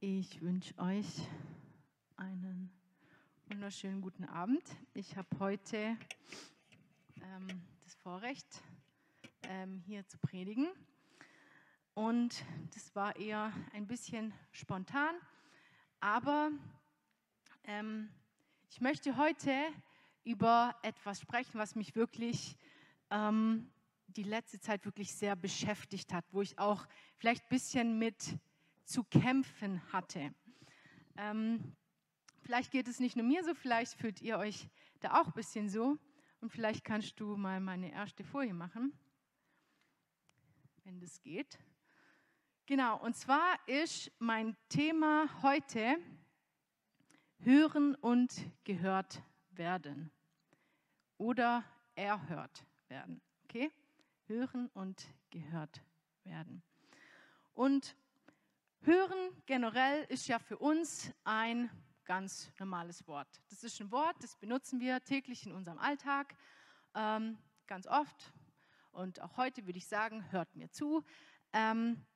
Ich wünsche euch einen wunderschönen guten Abend. Ich habe heute ähm, das Vorrecht, ähm, hier zu predigen. Und das war eher ein bisschen spontan, aber ähm, ich möchte heute über etwas sprechen, was mich wirklich ähm, die letzte Zeit wirklich sehr beschäftigt hat, wo ich auch vielleicht ein bisschen mit zu kämpfen hatte. Ähm, vielleicht geht es nicht nur mir so, vielleicht fühlt ihr euch da auch ein bisschen so. Und vielleicht kannst du mal meine erste Folie machen, wenn das geht. Genau, und zwar ist mein Thema heute Hören und gehört werden oder erhört werden. Okay? Hören und gehört werden. Und Hören generell ist ja für uns ein ganz normales Wort. Das ist ein Wort, das benutzen wir täglich in unserem Alltag, ähm, ganz oft. Und auch heute würde ich sagen, hört mir zu. Ähm,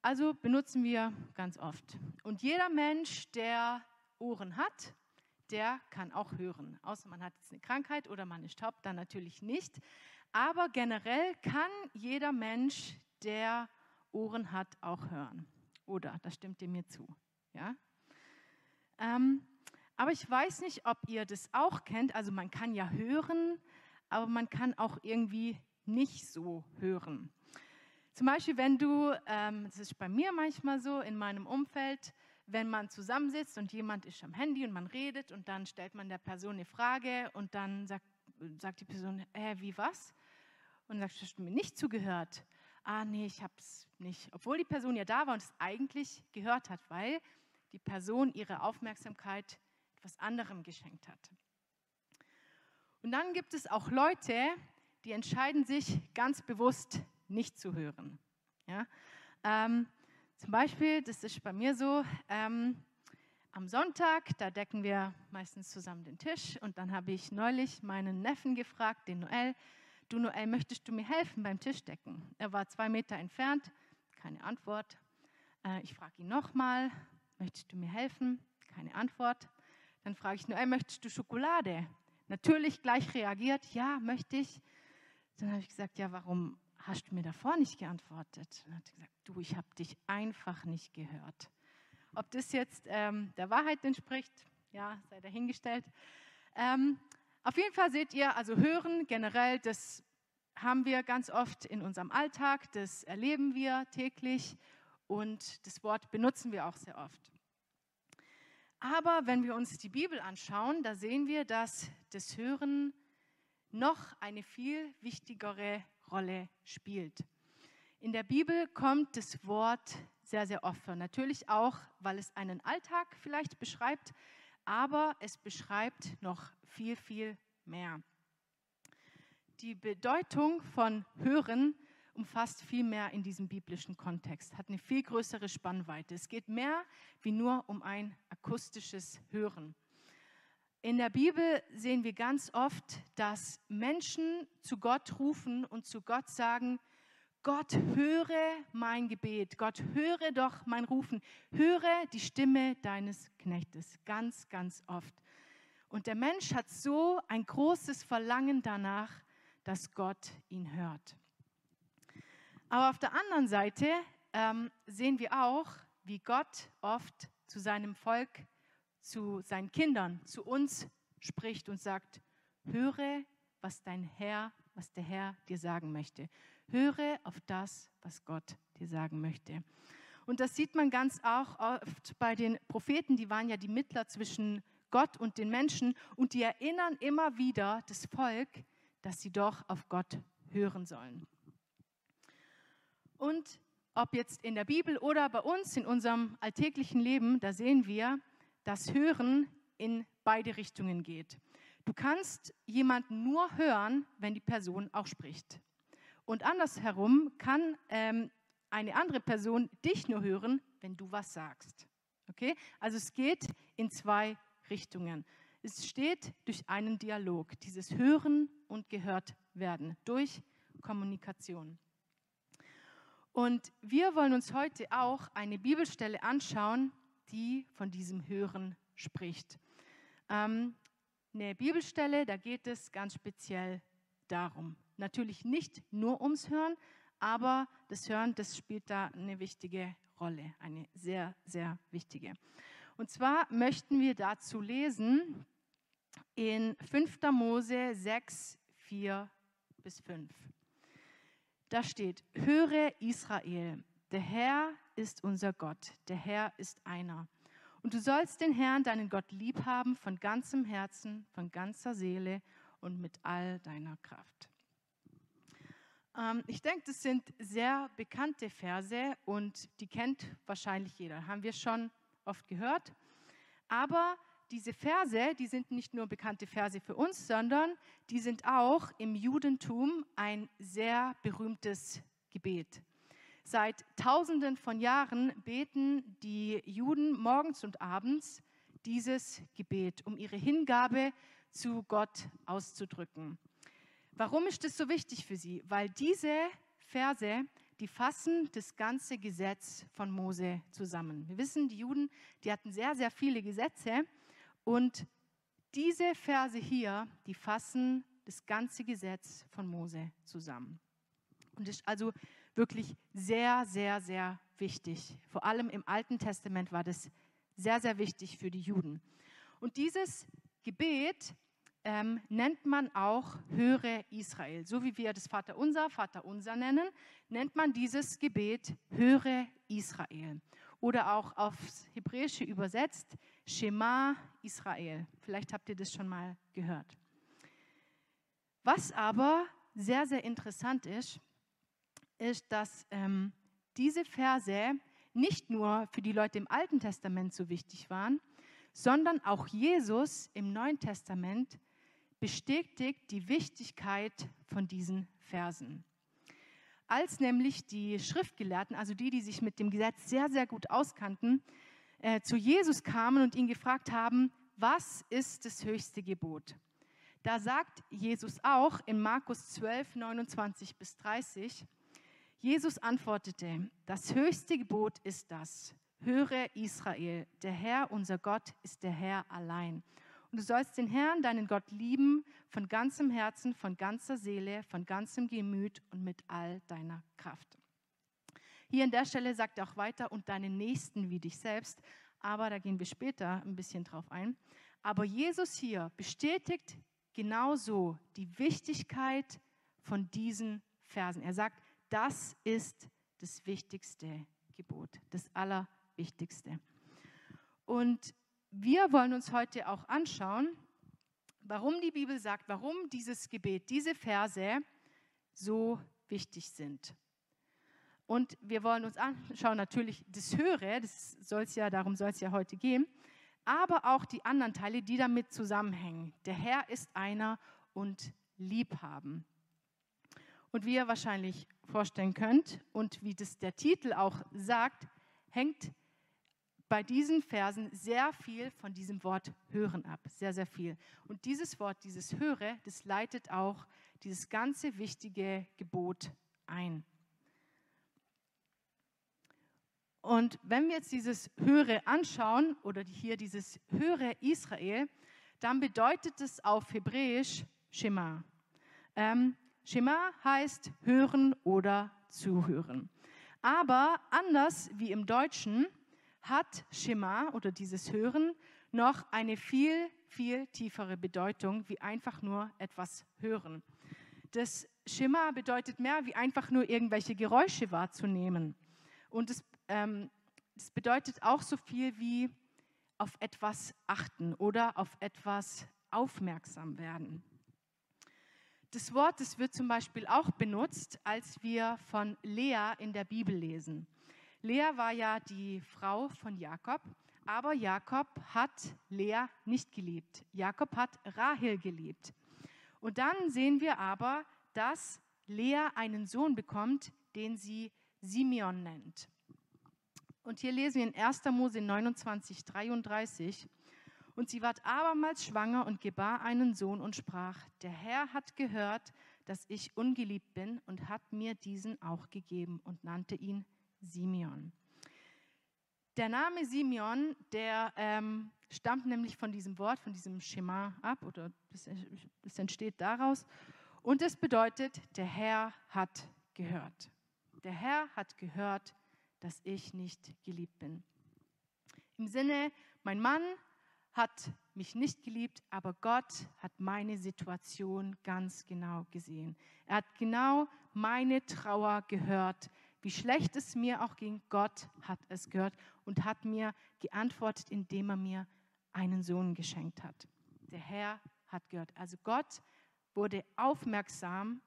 also benutzen wir ganz oft. Und jeder Mensch, der Ohren hat, der kann auch hören. Außer man hat jetzt eine Krankheit oder man ist taub, dann natürlich nicht. Aber generell kann jeder Mensch, der Ohren hat, auch hören. Oder, da stimmt ihr mir zu. Ja? Ähm, aber ich weiß nicht, ob ihr das auch kennt. Also man kann ja hören, aber man kann auch irgendwie nicht so hören. Zum Beispiel, wenn du, ähm, das ist bei mir manchmal so in meinem Umfeld, wenn man zusammensitzt und jemand ist am Handy und man redet und dann stellt man der Person eine Frage und dann sagt, sagt die Person, äh, wie was? Und sagt, hast du mir nicht zugehört? Ah nee, ich habe es nicht. Obwohl die Person ja da war und es eigentlich gehört hat, weil die Person ihre Aufmerksamkeit etwas anderem geschenkt hat. Und dann gibt es auch Leute, die entscheiden sich ganz bewusst nicht zu hören. Ja? Ähm, zum Beispiel, das ist bei mir so, ähm, am Sonntag, da decken wir meistens zusammen den Tisch und dann habe ich neulich meinen Neffen gefragt, den Noel, du Noel, möchtest du mir helfen beim Tischdecken? Er war zwei Meter entfernt, keine Antwort. Äh, ich frage ihn nochmal, möchtest du mir helfen? Keine Antwort. Dann frage ich Noel, möchtest du Schokolade? Natürlich gleich reagiert, ja, möchte ich. Dann habe ich gesagt, ja, warum hast du mir davor nicht geantwortet? Dann hat er gesagt, du, ich habe dich einfach nicht gehört. Ob das jetzt ähm, der Wahrheit entspricht, ja, sei dahingestellt. Ähm, auf jeden Fall seht ihr, also hören generell, das haben wir ganz oft in unserem Alltag, das erleben wir täglich und das Wort benutzen wir auch sehr oft. Aber wenn wir uns die Bibel anschauen, da sehen wir, dass das Hören noch eine viel wichtigere Rolle spielt. In der Bibel kommt das Wort sehr, sehr oft vor. Natürlich auch, weil es einen Alltag vielleicht beschreibt, aber es beschreibt noch viel, viel mehr. Die Bedeutung von Hören umfasst viel mehr in diesem biblischen Kontext, hat eine viel größere Spannweite. Es geht mehr wie nur um ein akustisches Hören. In der Bibel sehen wir ganz oft, dass Menschen zu Gott rufen und zu Gott sagen, Gott, höre mein Gebet. Gott, höre doch mein Rufen. Höre die Stimme deines Knechtes. Ganz, ganz oft. Und der Mensch hat so ein großes Verlangen danach, dass Gott ihn hört. Aber auf der anderen Seite ähm, sehen wir auch, wie Gott oft zu seinem Volk, zu seinen Kindern, zu uns spricht und sagt, höre, was dein Herr, was der Herr dir sagen möchte. Höre auf das, was Gott dir sagen möchte. Und das sieht man ganz auch oft bei den Propheten, die waren ja die Mittler zwischen Gott und den Menschen und die erinnern immer wieder das Volk, dass sie doch auf Gott hören sollen. Und ob jetzt in der Bibel oder bei uns in unserem alltäglichen Leben, da sehen wir, dass Hören in beide Richtungen geht. Du kannst jemanden nur hören, wenn die Person auch spricht. Und andersherum kann ähm, eine andere Person dich nur hören, wenn du was sagst. Okay? Also es geht in zwei Richtungen. Es steht durch einen Dialog, dieses Hören und gehört werden, durch Kommunikation. Und wir wollen uns heute auch eine Bibelstelle anschauen, die von diesem Hören spricht. Ähm, eine Bibelstelle, da geht es ganz speziell darum. Natürlich nicht nur ums Hören, aber das Hören, das spielt da eine wichtige Rolle, eine sehr, sehr wichtige. Und zwar möchten wir dazu lesen in 5. Mose 6, 4 bis 5. Da steht, höre Israel, der Herr ist unser Gott, der Herr ist einer. Und du sollst den Herrn, deinen Gott, lieb haben von ganzem Herzen, von ganzer Seele und mit all deiner Kraft. Ähm, ich denke, das sind sehr bekannte Verse und die kennt wahrscheinlich jeder. Haben wir schon oft gehört. Aber diese Verse, die sind nicht nur bekannte Verse für uns, sondern die sind auch im Judentum ein sehr berühmtes Gebet. Seit Tausenden von Jahren beten die Juden morgens und abends dieses Gebet, um ihre Hingabe zu Gott auszudrücken. Warum ist das so wichtig für sie? Weil diese Verse, die fassen das ganze Gesetz von Mose zusammen. Wir wissen, die Juden, die hatten sehr, sehr viele Gesetze und diese Verse hier, die fassen das ganze Gesetz von Mose zusammen. Und ist also wirklich sehr, sehr, sehr wichtig. Vor allem im Alten Testament war das sehr, sehr wichtig für die Juden. Und dieses Gebet ähm, nennt man auch Höre Israel. So wie wir das Vaterunser, Vaterunser nennen, nennt man dieses Gebet Höre Israel. Oder auch aufs Hebräische übersetzt Shema Israel. Vielleicht habt ihr das schon mal gehört. Was aber sehr, sehr interessant ist, ist, dass ähm, diese Verse nicht nur für die Leute im Alten Testament so wichtig waren, sondern auch Jesus im Neuen Testament bestätigt die Wichtigkeit von diesen Versen. Als nämlich die Schriftgelehrten, also die, die sich mit dem Gesetz sehr, sehr gut auskannten, äh, zu Jesus kamen und ihn gefragt haben, was ist das höchste Gebot? Da sagt Jesus auch in Markus 12, 29 bis 30, Jesus antwortete, das höchste Gebot ist das, höre Israel, der Herr, unser Gott, ist der Herr allein. Und du sollst den Herrn, deinen Gott, lieben von ganzem Herzen, von ganzer Seele, von ganzem Gemüt und mit all deiner Kraft. Hier an der Stelle sagt er auch weiter, und deinen Nächsten wie dich selbst. Aber da gehen wir später ein bisschen drauf ein. Aber Jesus hier bestätigt genauso die Wichtigkeit von diesen Versen. Er sagt, das ist das wichtigste Gebot, das Allerwichtigste. Und wir wollen uns heute auch anschauen, warum die Bibel sagt, warum dieses Gebet, diese Verse so wichtig sind. Und wir wollen uns anschauen, natürlich das Höre, das soll's ja, darum soll es ja heute gehen, aber auch die anderen Teile, die damit zusammenhängen. Der Herr ist einer und Liebhaben. Und wie ihr wahrscheinlich vorstellen könnt und wie das der Titel auch sagt, hängt bei diesen Versen sehr viel von diesem Wort hören ab, sehr, sehr viel. Und dieses Wort, dieses höre, das leitet auch dieses ganze wichtige Gebot ein. Und wenn wir jetzt dieses höre anschauen oder hier dieses höre Israel, dann bedeutet es auf Hebräisch Shema. Ähm, Shema heißt hören oder zuhören. Aber anders wie im Deutschen hat Shema oder dieses Hören noch eine viel, viel tiefere Bedeutung wie einfach nur etwas hören. Das Shema bedeutet mehr wie einfach nur irgendwelche Geräusche wahrzunehmen. Und es, ähm, es bedeutet auch so viel wie auf etwas achten oder auf etwas aufmerksam werden. Das Wort, das wird zum Beispiel auch benutzt, als wir von Lea in der Bibel lesen. Lea war ja die Frau von Jakob, aber Jakob hat Lea nicht geliebt. Jakob hat Rahel geliebt. Und dann sehen wir aber, dass Lea einen Sohn bekommt, den sie Simeon nennt. Und hier lesen wir in 1. Mose 29, 33. Und sie ward abermals schwanger und gebar einen Sohn und sprach, der Herr hat gehört, dass ich ungeliebt bin und hat mir diesen auch gegeben und nannte ihn Simeon. Der Name Simeon, der ähm, stammt nämlich von diesem Wort, von diesem Schema ab, oder es entsteht daraus. Und es bedeutet, der Herr hat gehört. Der Herr hat gehört, dass ich nicht geliebt bin. Im Sinne, mein Mann hat mich nicht geliebt, aber Gott hat meine Situation ganz genau gesehen. Er hat genau meine Trauer gehört wie schlecht es mir auch ging, Gott hat es gehört und hat mir geantwortet, indem er mir einen Sohn geschenkt hat. Der Herr hat gehört. Also Gott wurde aufmerksam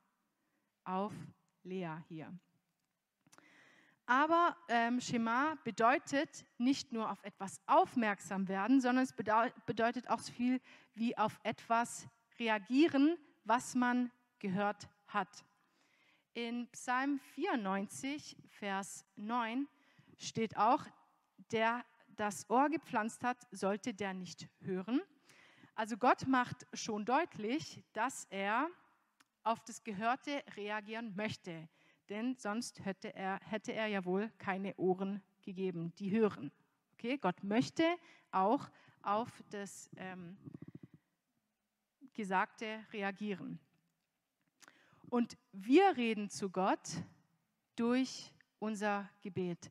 auf Lea hier. Aber ähm, Schema bedeutet nicht nur auf etwas aufmerksam werden, sondern es bedeutet auch so viel wie auf etwas reagieren, was man gehört hat. In Psalm 94, Vers 9 steht auch, der das Ohr gepflanzt hat, sollte der nicht hören. Also Gott macht schon deutlich, dass er auf das Gehörte reagieren möchte, denn sonst hätte er, hätte er ja wohl keine Ohren gegeben, die hören. Okay? Gott möchte auch auf das ähm, Gesagte reagieren. Und wir reden zu Gott durch unser Gebet.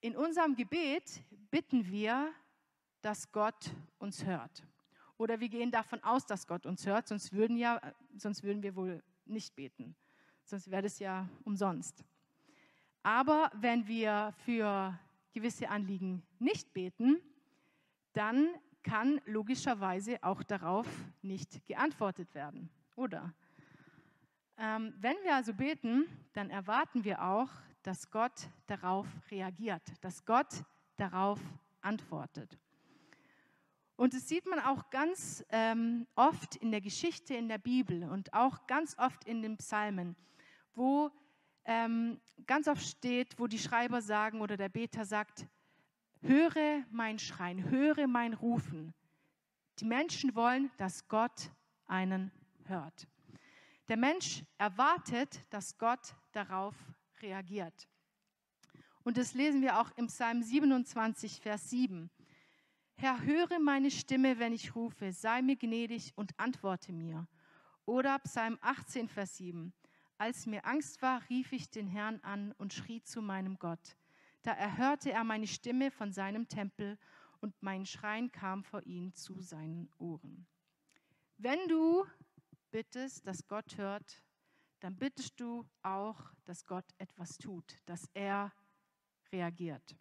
In unserem Gebet bitten wir, dass Gott uns hört. Oder wir gehen davon aus, dass Gott uns hört, sonst würden, ja, sonst würden wir wohl nicht beten. Sonst wäre das ja umsonst. Aber wenn wir für gewisse Anliegen nicht beten, dann kann logischerweise auch darauf nicht geantwortet werden, oder? Ähm, wenn wir also beten, dann erwarten wir auch, dass Gott darauf reagiert, dass Gott darauf antwortet. Und das sieht man auch ganz ähm, oft in der Geschichte in der Bibel und auch ganz oft in den Psalmen, wo ähm, ganz oft steht, wo die Schreiber sagen oder der Beter sagt, höre mein Schreien, höre mein Rufen. Die Menschen wollen, dass Gott einen hört. Der Mensch erwartet, dass Gott darauf reagiert. Und das lesen wir auch im Psalm 27, Vers 7. Herr, höre meine Stimme, wenn ich rufe, sei mir gnädig und antworte mir. Oder Psalm 18, Vers 7. Als mir Angst war, rief ich den Herrn an und schrie zu meinem Gott. Da erhörte er meine Stimme von seinem Tempel und mein Schreien kam vor ihn zu seinen Ohren. Wenn du bittest, dass Gott hört, dann bittest du auch, dass Gott etwas tut, dass er reagiert.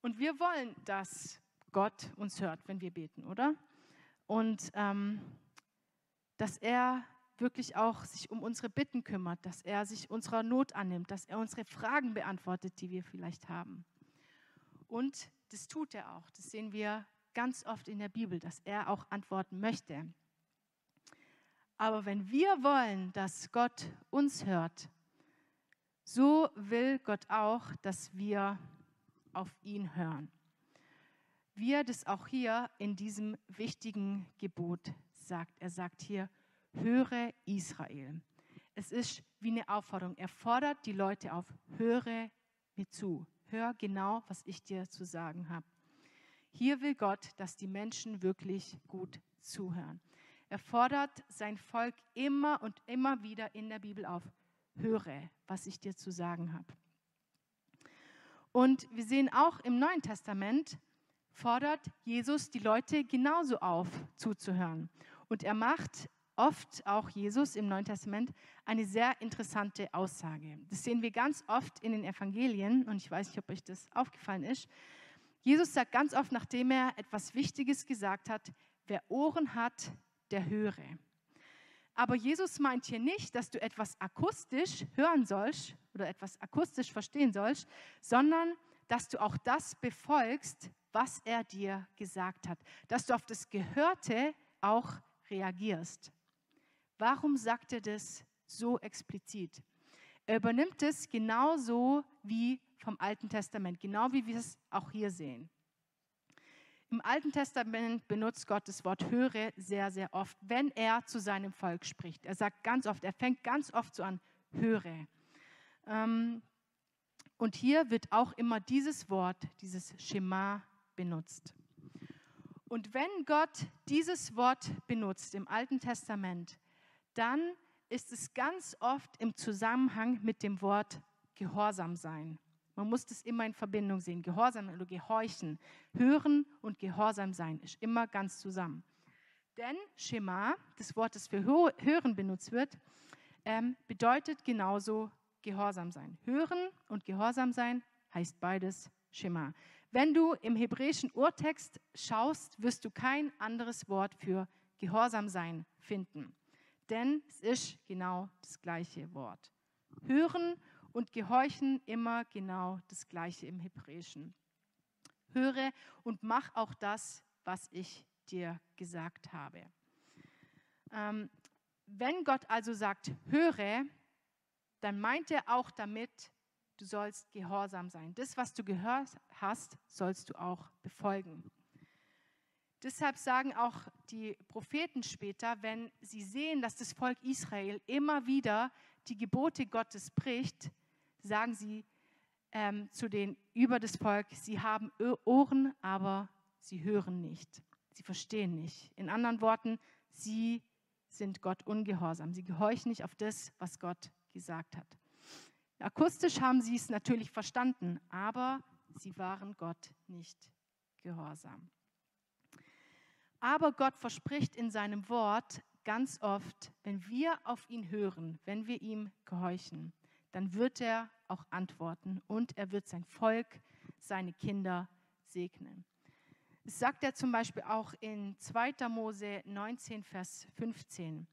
Und wir wollen, dass Gott uns hört, wenn wir beten, oder? Und ähm, dass er wirklich auch sich um unsere Bitten kümmert, dass er sich unserer Not annimmt, dass er unsere Fragen beantwortet, die wir vielleicht haben. Und das tut er auch. Das sehen wir ganz oft in der Bibel, dass er auch antworten möchte. Aber wenn wir wollen, dass Gott uns hört, so will Gott auch, dass wir auf ihn hören. Wie er das auch hier in diesem wichtigen Gebot sagt. Er sagt hier, höre Israel. Es ist wie eine Aufforderung. Er fordert die Leute auf, höre mir zu. Hör genau, was ich dir zu sagen habe. Hier will Gott, dass die Menschen wirklich gut zuhören. Er fordert sein Volk immer und immer wieder in der Bibel auf. Höre, was ich dir zu sagen habe. Und wir sehen auch im Neuen Testament, fordert Jesus die Leute genauso auf, zuzuhören. Und er macht oft auch Jesus im Neuen Testament eine sehr interessante Aussage. Das sehen wir ganz oft in den Evangelien und ich weiß nicht, ob euch das aufgefallen ist. Jesus sagt ganz oft, nachdem er etwas Wichtiges gesagt hat, wer Ohren hat, der höre. Aber Jesus meint hier nicht, dass du etwas akustisch hören sollst oder etwas akustisch verstehen sollst, sondern dass du auch das befolgst, was er dir gesagt hat, dass du auf das Gehörte auch reagierst. Warum sagt er das so explizit? Er übernimmt es genauso wie vom Alten Testament, genau wie wir es auch hier sehen. Im Alten Testament benutzt Gott das Wort höre sehr, sehr oft, wenn er zu seinem Volk spricht. Er sagt ganz oft, er fängt ganz oft so an, höre. Ähm, und hier wird auch immer dieses Wort, dieses Schema benutzt. Und wenn Gott dieses Wort benutzt im Alten Testament, dann ist es ganz oft im Zusammenhang mit dem Wort Gehorsam sein. Man muss das immer in Verbindung sehen. Gehorsam oder Gehorchen. Hören und Gehorsam sein ist immer ganz zusammen. Denn Schema, das Wort, das für Hören benutzt wird, ähm, bedeutet genauso Gehorsam sein. Hören und Gehorsam sein heißt beides Schema. Wenn du im hebräischen Urtext schaust, wirst du kein anderes Wort für Gehorsam sein finden. Denn es ist genau das gleiche Wort. Hören und gehorchen immer genau das gleiche im Hebräischen. Höre und mach auch das, was ich dir gesagt habe. Ähm, wenn Gott also sagt, höre, dann meint er auch damit, du sollst gehorsam sein. Das, was du gehört hast, sollst du auch befolgen. Deshalb sagen auch die Propheten später, wenn sie sehen, dass das Volk Israel immer wieder die Gebote Gottes bricht, sagen sie ähm, zu den über das Volk, sie haben Ohren, aber sie hören nicht. Sie verstehen nicht. In anderen Worten, sie sind Gott ungehorsam. Sie gehorchen nicht auf das, was Gott gesagt hat. Akustisch haben sie es natürlich verstanden, aber sie waren Gott nicht gehorsam. Aber Gott verspricht in seinem Wort ganz oft, wenn wir auf ihn hören, wenn wir ihm gehorchen, dann wird er auch antworten und er wird sein Volk, seine Kinder segnen. Das sagt er zum Beispiel auch in 2. Mose 19, Vers 15.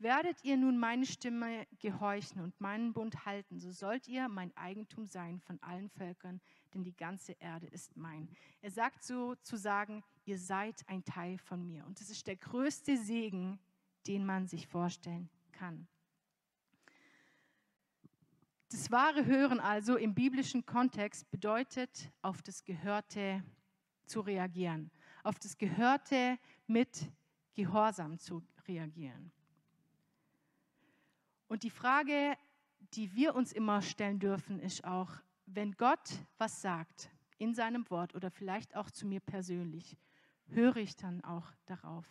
Werdet ihr nun meine Stimme gehorchen und meinen Bund halten, so sollt ihr mein Eigentum sein von allen Völkern, denn die ganze Erde ist mein. Er sagt sozusagen, ihr seid ein Teil von mir. Und das ist der größte Segen, den man sich vorstellen kann. Das wahre Hören also im biblischen Kontext bedeutet, auf das Gehörte zu reagieren, auf das Gehörte mit Gehorsam zu reagieren. Und die Frage, die wir uns immer stellen dürfen, ist auch, wenn Gott was sagt in seinem Wort oder vielleicht auch zu mir persönlich, höre ich dann auch darauf?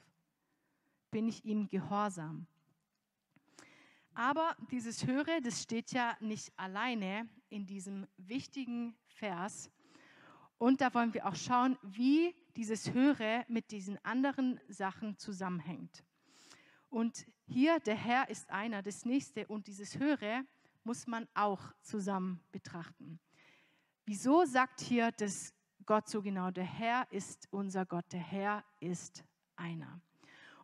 Bin ich ihm gehorsam? Aber dieses Höre, das steht ja nicht alleine in diesem wichtigen Vers. Und da wollen wir auch schauen, wie dieses Höre mit diesen anderen Sachen zusammenhängt. Und hier, der Herr ist einer, das nächste und dieses Höre muss man auch zusammen betrachten. Wieso sagt hier das Gott so genau, der Herr ist unser Gott, der Herr ist einer.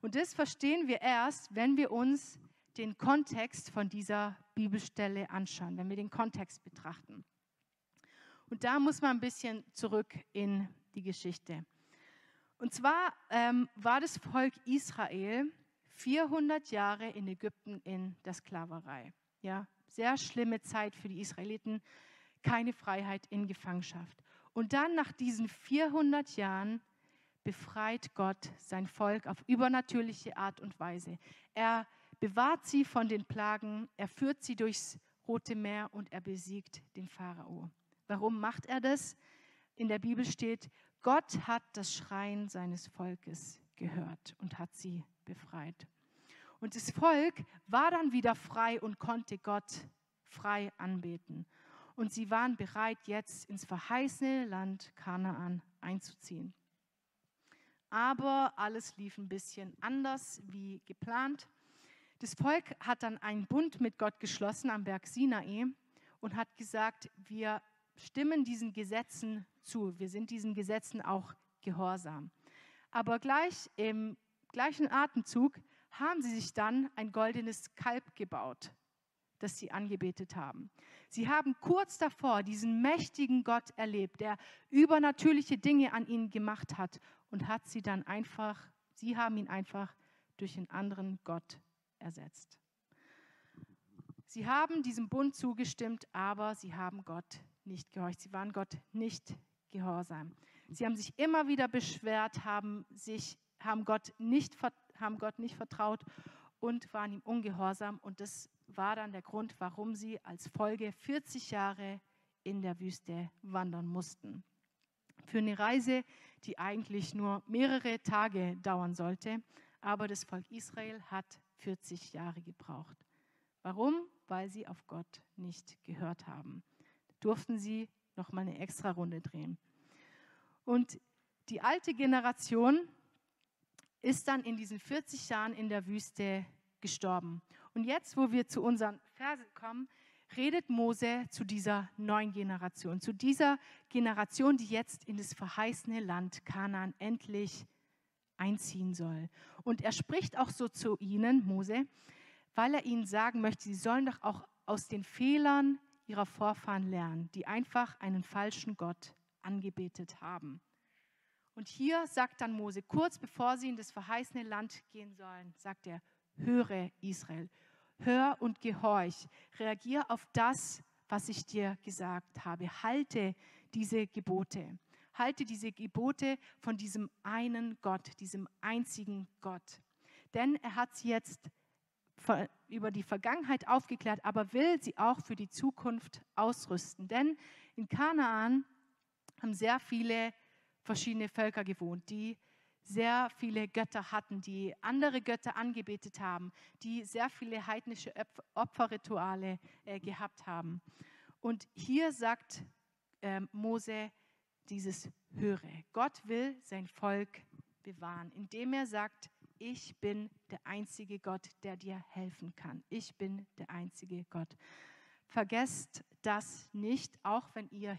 Und das verstehen wir erst, wenn wir uns den Kontext von dieser Bibelstelle anschauen, wenn wir den Kontext betrachten. Und da muss man ein bisschen zurück in die Geschichte. Und zwar ähm, war das Volk Israel 400 Jahre in Ägypten in der Sklaverei. Ja, sehr schlimme Zeit für die Israeliten, keine Freiheit in Gefangenschaft. Und dann nach diesen 400 Jahren befreit Gott sein Volk auf übernatürliche Art und Weise. Er bewahrt sie von den Plagen, er führt sie durchs Rote Meer und er besiegt den Pharao. Warum macht er das? In der Bibel steht, Gott hat das Schreien seines Volkes gehört und hat sie befreit. Und das Volk war dann wieder frei und konnte Gott frei anbeten. Und sie waren bereit, jetzt ins verheißene Land Kanaan einzuziehen. Aber alles lief ein bisschen anders wie geplant. Das Volk hat dann einen Bund mit Gott geschlossen am Berg Sinai und hat gesagt, wir stimmen diesen Gesetzen zu. Wir sind diesen Gesetzen auch gehorsam. Aber gleich im gleichen Atemzug haben sie sich dann ein goldenes Kalb gebaut, das sie angebetet haben. Sie haben kurz davor diesen mächtigen Gott erlebt, der übernatürliche Dinge an ihnen gemacht hat und hat sie dann einfach, sie haben ihn einfach durch einen anderen Gott ersetzt. Sie haben diesem Bund zugestimmt, aber sie haben Gott nicht gehorcht. Sie waren Gott nicht gehorsam. Sie haben sich immer wieder beschwert, haben, sich, haben, Gott nicht, haben Gott nicht vertraut und waren ihm ungehorsam. Und das war dann der Grund, warum sie als Folge 40 Jahre in der Wüste wandern mussten. Für eine Reise, die eigentlich nur mehrere Tage dauern sollte, aber das Volk Israel hat 40 Jahre gebraucht. Warum? Weil sie auf Gott nicht gehört haben. Durften sie noch mal eine extra Runde drehen. Und die alte Generation ist dann in diesen 40 Jahren in der Wüste gestorben. Und jetzt, wo wir zu unseren Versen kommen, redet Mose zu dieser neuen Generation, zu dieser Generation, die jetzt in das verheißene Land Kanaan endlich einziehen soll. Und er spricht auch so zu ihnen, Mose, weil er ihnen sagen möchte, sie sollen doch auch aus den Fehlern ihrer Vorfahren lernen, die einfach einen falschen Gott angebetet haben. Und hier sagt dann Mose, kurz bevor sie in das verheißene Land gehen sollen, sagt er, höre Israel, hör und gehorch, reagier auf das, was ich dir gesagt habe, halte diese Gebote, halte diese Gebote von diesem einen Gott, diesem einzigen Gott. Denn er hat sie jetzt über die Vergangenheit aufgeklärt, aber will sie auch für die Zukunft ausrüsten. Denn in Kanaan haben sehr viele verschiedene Völker gewohnt, die sehr viele Götter hatten, die andere Götter angebetet haben, die sehr viele heidnische Opferrituale äh, gehabt haben. Und hier sagt äh, Mose dieses Höre. Gott will sein Volk bewahren, indem er sagt, ich bin der einzige Gott, der dir helfen kann. Ich bin der einzige Gott. Vergesst das nicht, auch wenn ihr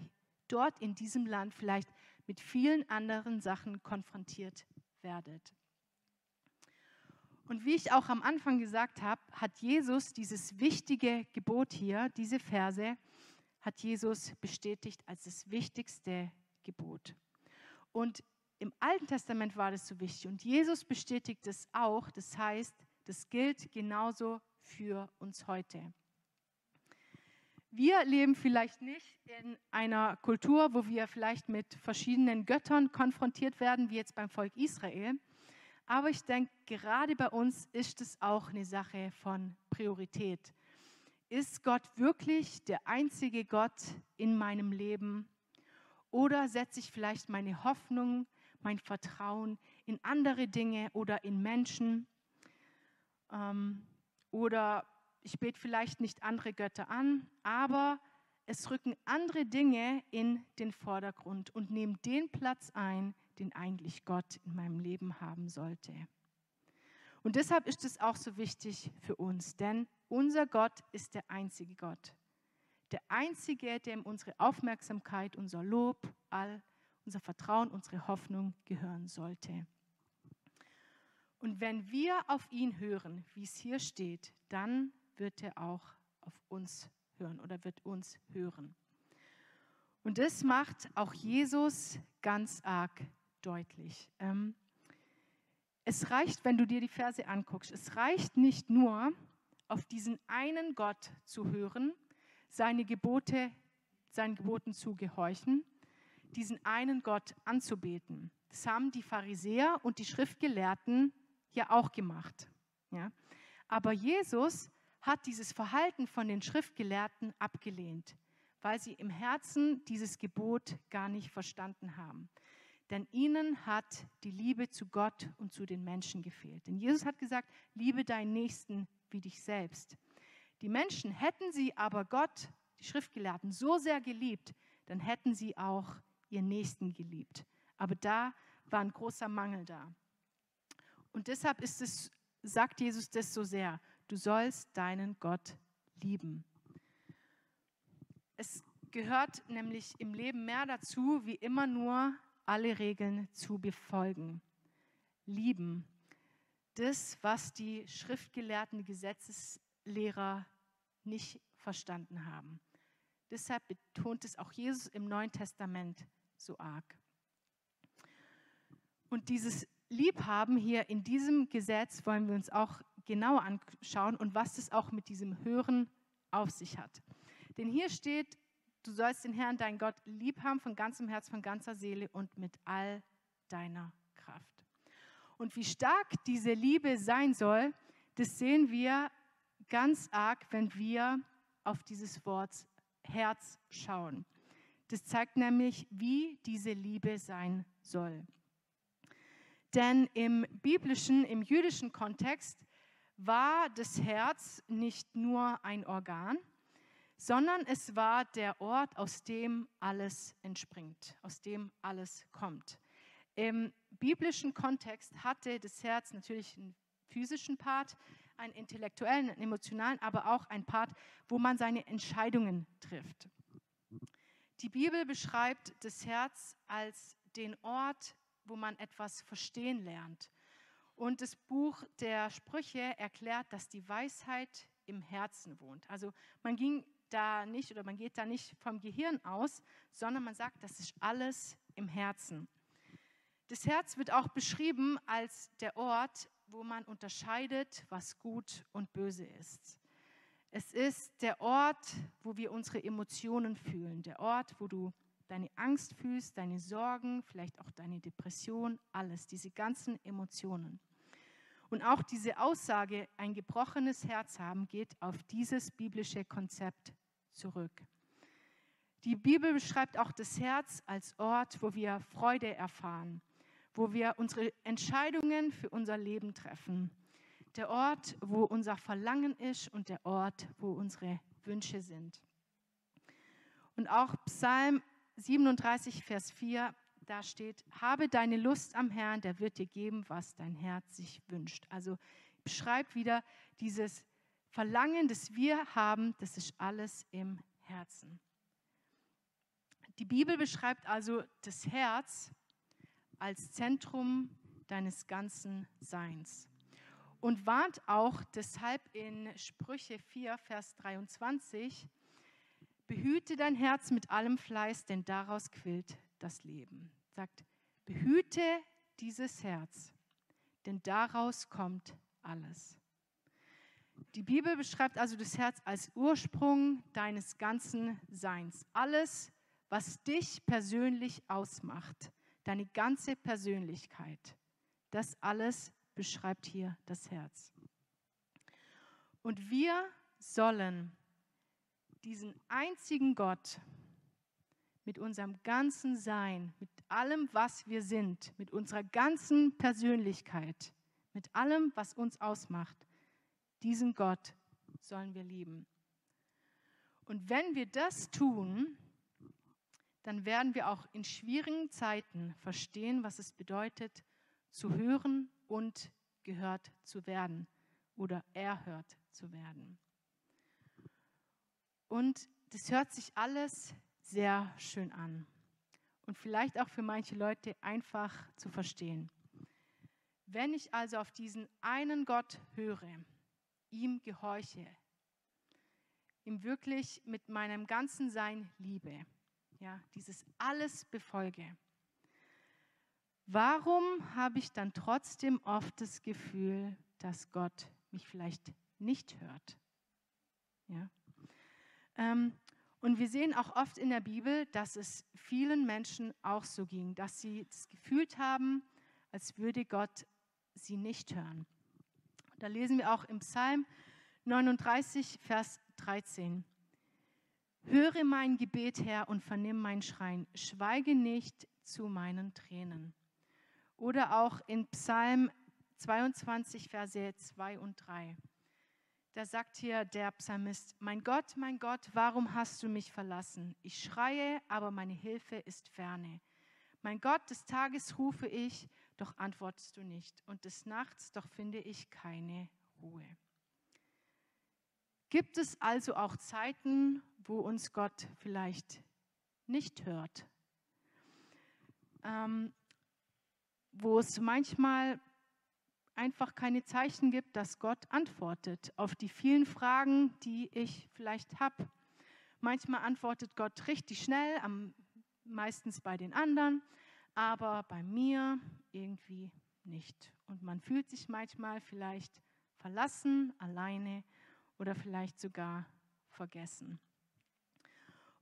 dort in diesem Land vielleicht mit vielen anderen Sachen konfrontiert werdet. Und wie ich auch am Anfang gesagt habe, hat Jesus dieses wichtige Gebot hier, diese Verse, hat Jesus bestätigt als das wichtigste Gebot. Und im Alten Testament war das so wichtig und Jesus bestätigt es auch. Das heißt, das gilt genauso für uns heute. Wir leben vielleicht nicht in einer Kultur, wo wir vielleicht mit verschiedenen Göttern konfrontiert werden, wie jetzt beim Volk Israel. Aber ich denke, gerade bei uns ist es auch eine Sache von Priorität. Ist Gott wirklich der einzige Gott in meinem Leben? Oder setze ich vielleicht meine Hoffnung, mein Vertrauen in andere Dinge oder in Menschen? Ähm, oder ich bete vielleicht nicht andere Götter an, aber es rücken andere Dinge in den Vordergrund und nehmen den Platz ein, den eigentlich Gott in meinem Leben haben sollte. Und deshalb ist es auch so wichtig für uns, denn unser Gott ist der einzige Gott. Der einzige, dem unsere Aufmerksamkeit, unser Lob, all unser Vertrauen, unsere Hoffnung gehören sollte. Und wenn wir auf ihn hören, wie es hier steht, dann wird er auch auf uns hören oder wird uns hören. Und das macht auch Jesus ganz arg deutlich. Ähm, es reicht, wenn du dir die Verse anguckst, es reicht nicht nur, auf diesen einen Gott zu hören, seine Gebote, seinen Geboten zu gehorchen, diesen einen Gott anzubeten. Das haben die Pharisäer und die Schriftgelehrten ja auch gemacht. Ja? Aber Jesus hat dieses Verhalten von den Schriftgelehrten abgelehnt, weil sie im Herzen dieses Gebot gar nicht verstanden haben. Denn ihnen hat die Liebe zu Gott und zu den Menschen gefehlt. Denn Jesus hat gesagt, liebe deinen Nächsten wie dich selbst. Die Menschen hätten sie aber Gott, die Schriftgelehrten, so sehr geliebt, dann hätten sie auch ihren Nächsten geliebt. Aber da war ein großer Mangel da. Und deshalb ist es, sagt Jesus das so sehr. Du sollst deinen Gott lieben. Es gehört nämlich im Leben mehr dazu, wie immer nur alle Regeln zu befolgen. Lieben. Das, was die schriftgelehrten Gesetzeslehrer nicht verstanden haben. Deshalb betont es auch Jesus im Neuen Testament so arg. Und dieses Liebhaben hier in diesem Gesetz wollen wir uns auch genauer anschauen und was es auch mit diesem Hören auf sich hat. Denn hier steht, du sollst den Herrn, dein Gott, lieb haben von ganzem Herz, von ganzer Seele und mit all deiner Kraft. Und wie stark diese Liebe sein soll, das sehen wir ganz arg, wenn wir auf dieses Wort Herz schauen. Das zeigt nämlich, wie diese Liebe sein soll. Denn im biblischen, im jüdischen Kontext war das Herz nicht nur ein Organ, sondern es war der Ort, aus dem alles entspringt, aus dem alles kommt. Im biblischen Kontext hatte das Herz natürlich einen physischen Part, einen intellektuellen, einen emotionalen, aber auch einen Part, wo man seine Entscheidungen trifft. Die Bibel beschreibt das Herz als den Ort, wo man etwas verstehen lernt. Und das Buch der Sprüche erklärt, dass die Weisheit im Herzen wohnt. Also man ging da nicht oder man geht da nicht vom Gehirn aus, sondern man sagt, das ist alles im Herzen. Das Herz wird auch beschrieben als der Ort, wo man unterscheidet, was gut und böse ist. Es ist der Ort, wo wir unsere Emotionen fühlen, der Ort, wo du deine Angst fühlst, deine Sorgen, vielleicht auch deine Depression, alles, diese ganzen Emotionen. Und auch diese Aussage, ein gebrochenes Herz haben, geht auf dieses biblische Konzept zurück. Die Bibel beschreibt auch das Herz als Ort, wo wir Freude erfahren, wo wir unsere Entscheidungen für unser Leben treffen. Der Ort, wo unser Verlangen ist und der Ort, wo unsere Wünsche sind. Und auch Psalm 37, Vers 4, da steht, habe deine Lust am Herrn, der wird dir geben, was dein Herz sich wünscht. Also beschreibt wieder dieses Verlangen, das wir haben, das ist alles im Herzen. Die Bibel beschreibt also das Herz als Zentrum deines ganzen Seins und warnt auch deshalb in Sprüche 4, Vers 23, behüte dein Herz mit allem Fleiß, denn daraus quillt das Leben. Sagt, behüte dieses Herz, denn daraus kommt alles. Die Bibel beschreibt also das Herz als Ursprung deines ganzen Seins. Alles, was dich persönlich ausmacht, deine ganze Persönlichkeit, das alles beschreibt hier das Herz. Und wir sollen diesen einzigen Gott mit unserem ganzen Sein, mit allem, was wir sind, mit unserer ganzen Persönlichkeit, mit allem, was uns ausmacht, diesen Gott sollen wir lieben. Und wenn wir das tun, dann werden wir auch in schwierigen Zeiten verstehen, was es bedeutet, zu hören und gehört zu werden oder erhört zu werden. Und das hört sich alles sehr schön an und vielleicht auch für manche Leute einfach zu verstehen. Wenn ich also auf diesen einen Gott höre, ihm gehorche, ihm wirklich mit meinem ganzen Sein liebe, ja, dieses alles befolge, warum habe ich dann trotzdem oft das Gefühl, dass Gott mich vielleicht nicht hört? Ja. Ähm, und wir sehen auch oft in der Bibel, dass es vielen Menschen auch so ging, dass sie das gefühlt haben, als würde Gott sie nicht hören. Da lesen wir auch im Psalm 39, Vers 13. Höre mein Gebet, Herr, und vernimm mein Schreien. Schweige nicht zu meinen Tränen. Oder auch in Psalm 22, Verse 2 und 3. Da sagt hier der Psalmist, mein Gott, mein Gott, warum hast du mich verlassen? Ich schreie, aber meine Hilfe ist ferne. Mein Gott, des Tages rufe ich, doch antwortest du nicht. Und des Nachts, doch finde ich keine Ruhe. Gibt es also auch Zeiten, wo uns Gott vielleicht nicht hört? Ähm, wo es manchmal einfach keine Zeichen gibt, dass Gott antwortet auf die vielen Fragen, die ich vielleicht habe. Manchmal antwortet Gott richtig schnell, am, meistens bei den anderen, aber bei mir irgendwie nicht. Und man fühlt sich manchmal vielleicht verlassen, alleine oder vielleicht sogar vergessen.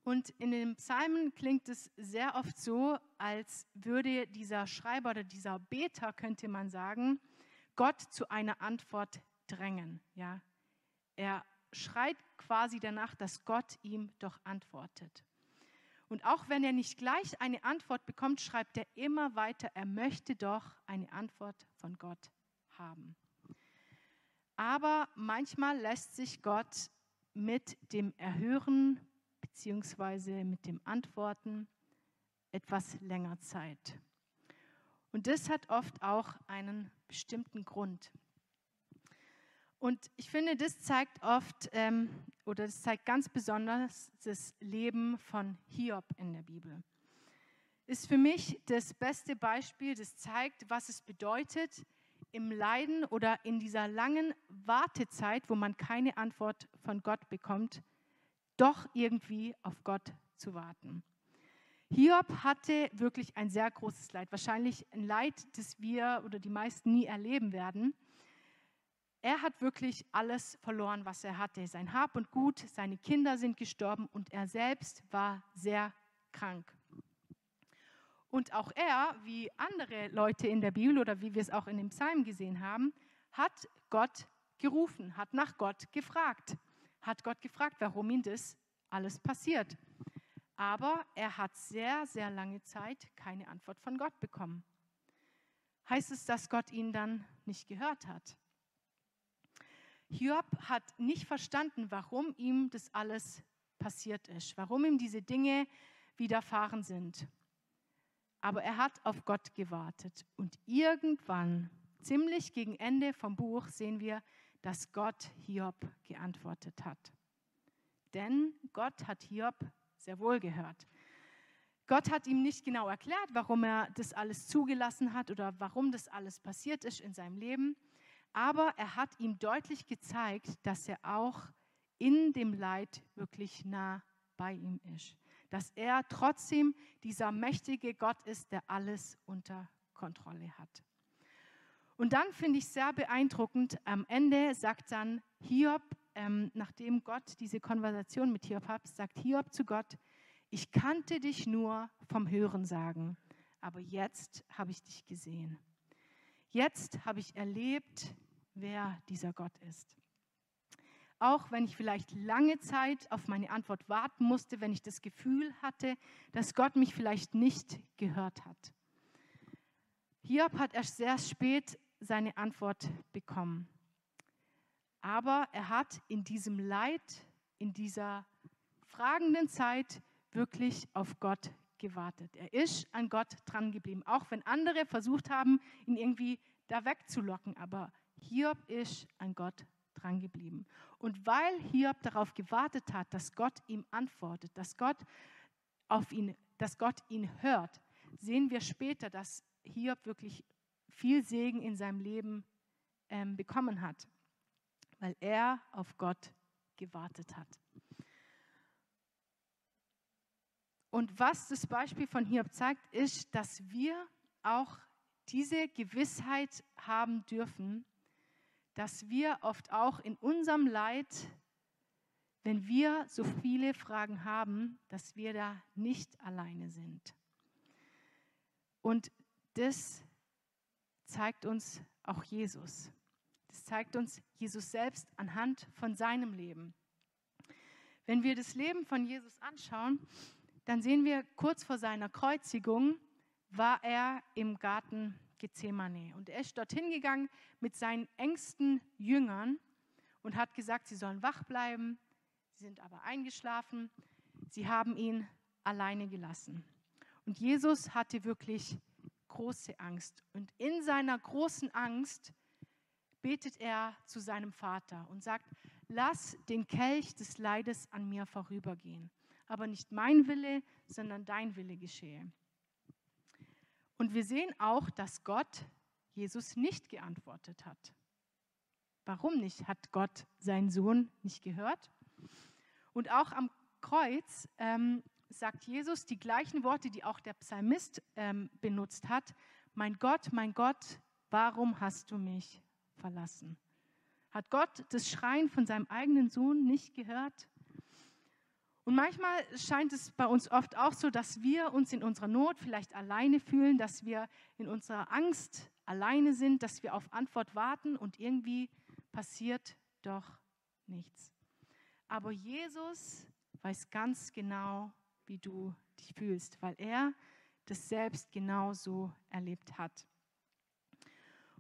Und in den Psalmen klingt es sehr oft so, als würde dieser Schreiber oder dieser Beter, könnte man sagen, Gott zu einer Antwort drängen. Ja? Er schreit quasi danach, dass Gott ihm doch antwortet. Und auch wenn er nicht gleich eine Antwort bekommt, schreibt er immer weiter, er möchte doch eine Antwort von Gott haben. Aber manchmal lässt sich Gott mit dem Erhören bzw. mit dem Antworten etwas länger Zeit. Und das hat oft auch einen bestimmten Grund. Und ich finde, das zeigt oft ähm, oder das zeigt ganz besonders das Leben von Hiob in der Bibel. Ist für mich das beste Beispiel, das zeigt, was es bedeutet, im Leiden oder in dieser langen Wartezeit, wo man keine Antwort von Gott bekommt, doch irgendwie auf Gott zu warten. Hiob hatte wirklich ein sehr großes Leid, wahrscheinlich ein Leid, das wir oder die meisten nie erleben werden. Er hat wirklich alles verloren, was er hatte. Sein Hab und Gut, seine Kinder sind gestorben und er selbst war sehr krank. Und auch er, wie andere Leute in der Bibel oder wie wir es auch in dem Psalm gesehen haben, hat Gott gerufen, hat nach Gott gefragt, hat Gott gefragt, warum ihm das alles passiert. Aber er hat sehr, sehr lange Zeit keine Antwort von Gott bekommen. Heißt es, dass Gott ihn dann nicht gehört hat? Hiob hat nicht verstanden, warum ihm das alles passiert ist, warum ihm diese Dinge widerfahren sind. Aber er hat auf Gott gewartet. Und irgendwann, ziemlich gegen Ende vom Buch, sehen wir, dass Gott Hiob geantwortet hat. Denn Gott hat Hiob sehr wohl gehört. Gott hat ihm nicht genau erklärt, warum er das alles zugelassen hat oder warum das alles passiert ist in seinem Leben aber er hat ihm deutlich gezeigt, dass er auch in dem Leid wirklich nah bei ihm ist. Dass er trotzdem dieser mächtige Gott ist, der alles unter Kontrolle hat. Und dann finde ich sehr beeindruckend, am Ende sagt dann Hiob, ähm, nachdem Gott diese Konversation mit Hiob hat, sagt Hiob zu Gott, ich kannte dich nur vom Hören sagen, aber jetzt habe ich dich gesehen. Jetzt habe ich erlebt, wer dieser Gott ist. Auch wenn ich vielleicht lange Zeit auf meine Antwort warten musste, wenn ich das Gefühl hatte, dass Gott mich vielleicht nicht gehört hat. Hiob hat erst sehr spät seine Antwort bekommen. Aber er hat in diesem Leid, in dieser fragenden Zeit wirklich auf Gott gewartet. Er ist an Gott dran geblieben, auch wenn andere versucht haben, ihn irgendwie da wegzulocken. Aber Hiob ist an Gott drangeblieben. Und weil Hiob darauf gewartet hat, dass Gott ihm antwortet, dass Gott, auf ihn, dass Gott ihn hört, sehen wir später, dass Hiob wirklich viel Segen in seinem Leben ähm, bekommen hat, weil er auf Gott gewartet hat. Und was das Beispiel von Hiob zeigt, ist, dass wir auch diese Gewissheit haben dürfen, dass wir oft auch in unserem Leid, wenn wir so viele Fragen haben, dass wir da nicht alleine sind. Und das zeigt uns auch Jesus. Das zeigt uns Jesus selbst anhand von seinem Leben. Wenn wir das Leben von Jesus anschauen, dann sehen wir kurz vor seiner Kreuzigung war er im Garten Gethsemane. Und er ist dorthin gegangen mit seinen engsten Jüngern und hat gesagt, sie sollen wach bleiben. Sie sind aber eingeschlafen. Sie haben ihn alleine gelassen. Und Jesus hatte wirklich große Angst. Und in seiner großen Angst betet er zu seinem Vater und sagt, lass den Kelch des Leides an mir vorübergehen. Aber nicht mein Wille, sondern dein Wille geschehe. Und wir sehen auch, dass Gott Jesus nicht geantwortet hat. Warum nicht? Hat Gott seinen Sohn nicht gehört? Und auch am Kreuz ähm, sagt Jesus die gleichen Worte, die auch der Psalmist ähm, benutzt hat. Mein Gott, mein Gott, warum hast du mich verlassen? Hat Gott das Schreien von seinem eigenen Sohn nicht gehört? Und manchmal scheint es bei uns oft auch so, dass wir uns in unserer Not vielleicht alleine fühlen, dass wir in unserer Angst alleine sind, dass wir auf Antwort warten und irgendwie passiert doch nichts. Aber Jesus weiß ganz genau, wie du dich fühlst, weil er das selbst genauso erlebt hat.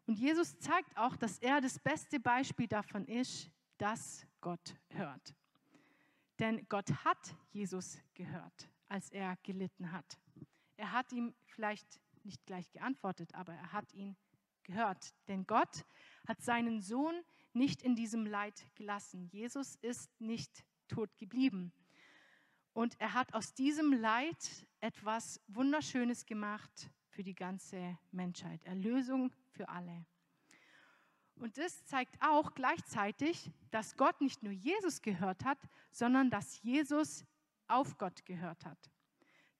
Und Jesus zeigt auch, dass er das beste Beispiel davon ist, dass Gott hört. Denn Gott hat Jesus gehört, als er gelitten hat. Er hat ihm vielleicht nicht gleich geantwortet, aber er hat ihn gehört. Denn Gott hat seinen Sohn nicht in diesem Leid gelassen. Jesus ist nicht tot geblieben. Und er hat aus diesem Leid etwas Wunderschönes gemacht für die ganze Menschheit. Erlösung für alle. Und das zeigt auch gleichzeitig, dass Gott nicht nur Jesus gehört hat, sondern dass Jesus auf Gott gehört hat.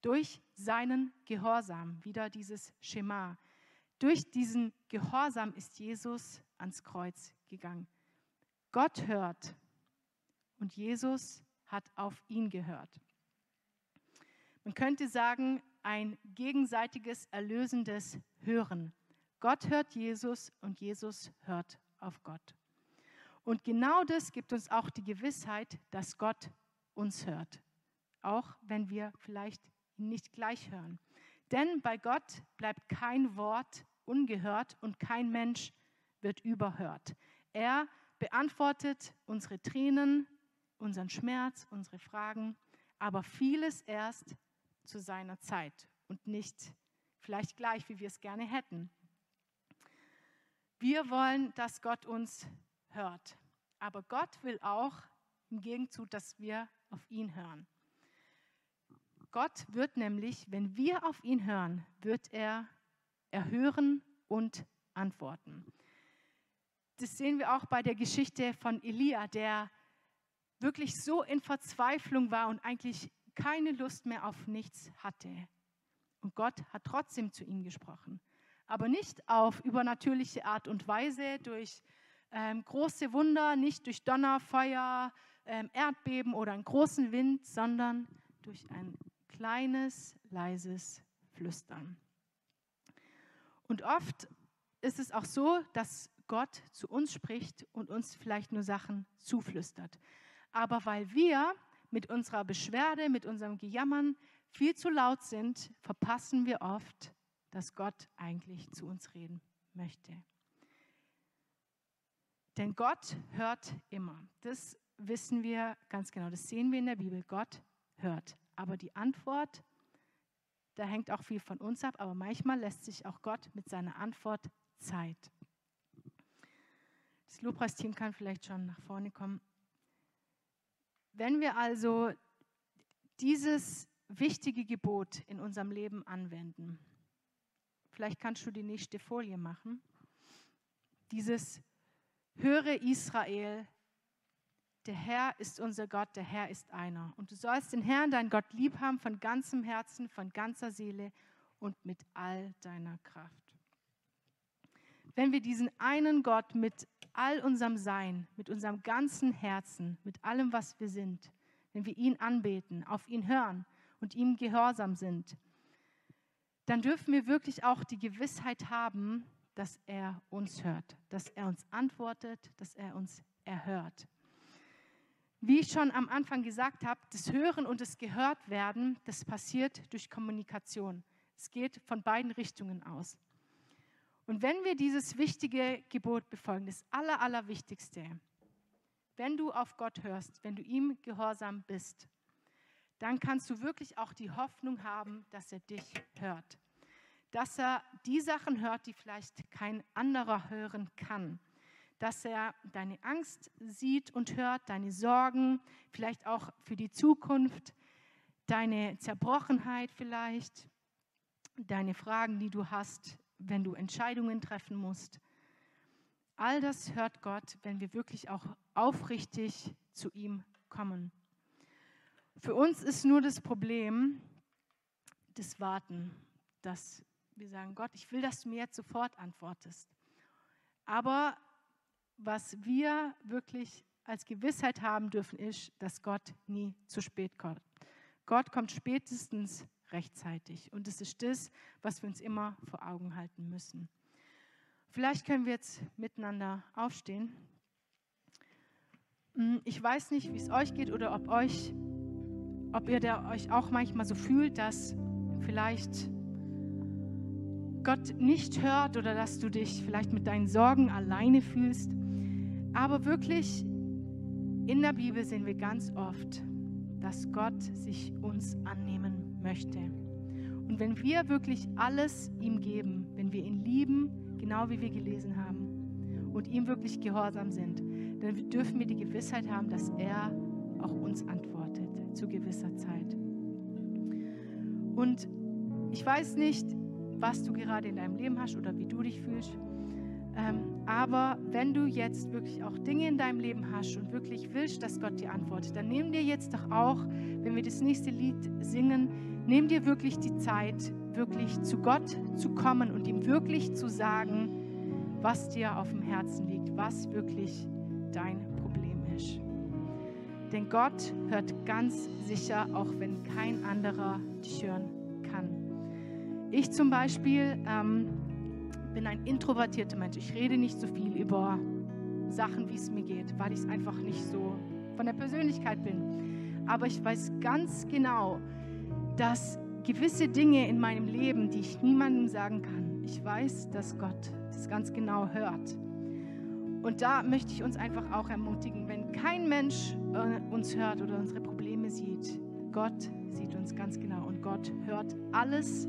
Durch seinen Gehorsam, wieder dieses Schema. Durch diesen Gehorsam ist Jesus ans Kreuz gegangen. Gott hört und Jesus hat auf ihn gehört. Man könnte sagen, ein gegenseitiges erlösendes Hören. Gott hört Jesus und Jesus hört auf Gott. Und genau das gibt uns auch die Gewissheit, dass Gott uns hört, auch wenn wir vielleicht nicht gleich hören. Denn bei Gott bleibt kein Wort ungehört und kein Mensch wird überhört. Er beantwortet unsere Tränen, unseren Schmerz, unsere Fragen, aber vieles erst zu seiner Zeit und nicht vielleicht gleich, wie wir es gerne hätten. Wir wollen, dass Gott uns hört, aber Gott will auch im Gegenzug, dass wir auf ihn hören. Gott wird nämlich, wenn wir auf ihn hören, wird er erhören und antworten. Das sehen wir auch bei der Geschichte von Elia, der wirklich so in Verzweiflung war und eigentlich keine Lust mehr auf nichts hatte. Und Gott hat trotzdem zu ihm gesprochen. Aber nicht auf übernatürliche Art und Weise, durch ähm, große Wunder, nicht durch Donner, Feuer, ähm, Erdbeben oder einen großen Wind, sondern durch ein kleines, leises Flüstern. Und oft ist es auch so, dass Gott zu uns spricht und uns vielleicht nur Sachen zuflüstert. Aber weil wir mit unserer Beschwerde, mit unserem Gejammern viel zu laut sind, verpassen wir oft, dass Gott eigentlich zu uns reden möchte. Denn Gott hört immer. Das wissen wir ganz genau. Das sehen wir in der Bibel. Gott hört. Aber die Antwort, da hängt auch viel von uns ab. Aber manchmal lässt sich auch Gott mit seiner Antwort Zeit. Das Lobpreisteam kann vielleicht schon nach vorne kommen. Wenn wir also dieses wichtige Gebot in unserem Leben anwenden, vielleicht kannst du die nächste Folie machen, dieses Höre Israel, der Herr ist unser Gott, der Herr ist einer. Und du sollst den Herrn, dein Gott, lieb haben von ganzem Herzen, von ganzer Seele und mit all deiner Kraft. Wenn wir diesen einen Gott mit all unserem Sein, mit unserem ganzen Herzen, mit allem, was wir sind, wenn wir ihn anbeten, auf ihn hören und ihm gehorsam sind, dann dürfen wir wirklich auch die Gewissheit haben, dass er uns hört, dass er uns antwortet, dass er uns erhört. Wie ich schon am Anfang gesagt habe, das Hören und das Gehörtwerden, das passiert durch Kommunikation. Es geht von beiden Richtungen aus. Und wenn wir dieses wichtige Gebot befolgen, das Aller, Allerwichtigste, wenn du auf Gott hörst, wenn du ihm gehorsam bist, dann kannst du wirklich auch die Hoffnung haben, dass er dich hört. Dass er die Sachen hört, die vielleicht kein anderer hören kann. Dass er deine Angst sieht und hört, deine Sorgen, vielleicht auch für die Zukunft, deine Zerbrochenheit vielleicht, deine Fragen, die du hast, wenn du Entscheidungen treffen musst. All das hört Gott, wenn wir wirklich auch aufrichtig zu ihm kommen. Für uns ist nur das Problem das Warten, dass wir sagen, Gott, ich will, dass du mir jetzt sofort antwortest. Aber was wir wirklich als Gewissheit haben dürfen, ist, dass Gott nie zu spät kommt. Gott kommt spätestens rechtzeitig. Und es ist das, was wir uns immer vor Augen halten müssen. Vielleicht können wir jetzt miteinander aufstehen. Hm, ich weiß nicht, wie es euch geht oder ob euch, ob ihr da euch auch manchmal so fühlt, dass vielleicht Gott nicht hört oder dass du dich vielleicht mit deinen Sorgen alleine fühlst. Aber wirklich in der Bibel sehen wir ganz oft, dass Gott sich uns annehmen möchte. Und wenn wir wirklich alles ihm geben, wenn wir ihn lieben, genau wie wir gelesen haben, und ihm wirklich gehorsam sind, dann dürfen wir die Gewissheit haben, dass er auch uns antwortet zu gewisser Zeit. Und ich weiß nicht, was du gerade in deinem Leben hast oder wie du dich fühlst. Ähm, aber wenn du jetzt wirklich auch Dinge in deinem Leben hast und wirklich willst, dass Gott dir antwortet, dann nimm dir jetzt doch auch, wenn wir das nächste Lied singen, nimm dir wirklich die Zeit, wirklich zu Gott zu kommen und ihm wirklich zu sagen, was dir auf dem Herzen liegt, was wirklich dein Problem ist. Denn Gott hört ganz sicher, auch wenn kein anderer dich hören kann. Ich zum Beispiel ähm, bin ein introvertierter Mensch. Ich rede nicht so viel über Sachen, wie es mir geht, weil ich es einfach nicht so von der Persönlichkeit bin. Aber ich weiß ganz genau, dass gewisse Dinge in meinem Leben, die ich niemandem sagen kann, ich weiß, dass Gott das ganz genau hört. Und da möchte ich uns einfach auch ermutigen, wenn kein Mensch äh, uns hört oder unsere Probleme sieht, Gott sieht uns ganz genau und Gott hört alles,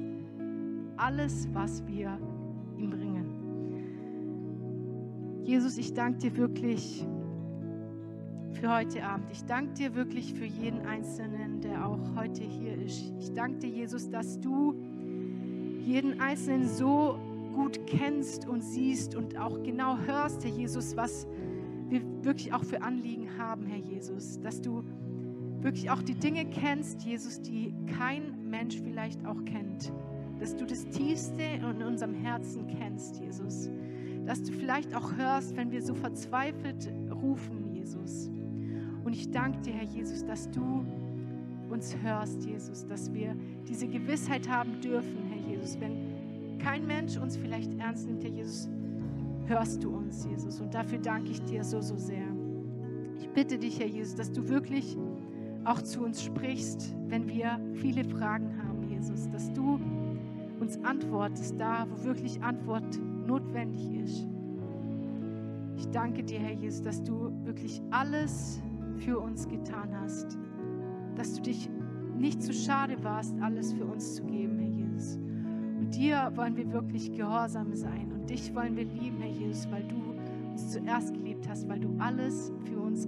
alles, was wir ihm bringen. Jesus, ich danke dir wirklich für heute Abend. Ich danke dir wirklich für jeden Einzelnen, der auch heute hier ist. Ich danke dir, Jesus, dass du jeden Einzelnen so gut kennst und siehst und auch genau hörst, Herr Jesus, was wir wirklich auch für Anliegen haben, Herr Jesus. Dass du wirklich auch die Dinge kennst, Jesus, die kein Mensch vielleicht auch kennt dass du das Tiefste in unserem Herzen kennst, Jesus. Dass du vielleicht auch hörst, wenn wir so verzweifelt rufen, Jesus. Und ich danke dir, Herr Jesus, dass du uns hörst, Jesus, dass wir diese Gewissheit haben dürfen, Herr Jesus. Wenn kein Mensch uns vielleicht ernst nimmt, Herr Jesus, hörst du uns, Jesus. Und dafür danke ich dir so, so sehr. Ich bitte dich, Herr Jesus, dass du wirklich auch zu uns sprichst, wenn wir viele Fragen haben, Jesus, dass du uns antwortest, da wo wirklich Antwort notwendig ist. Ich danke dir, Herr Jesus, dass du wirklich alles für uns getan hast, dass du dich nicht zu schade warst, alles für uns zu geben, Herr Jesus. Und dir wollen wir wirklich gehorsam sein und dich wollen wir lieben, Herr Jesus, weil du uns zuerst geliebt hast, weil du alles für uns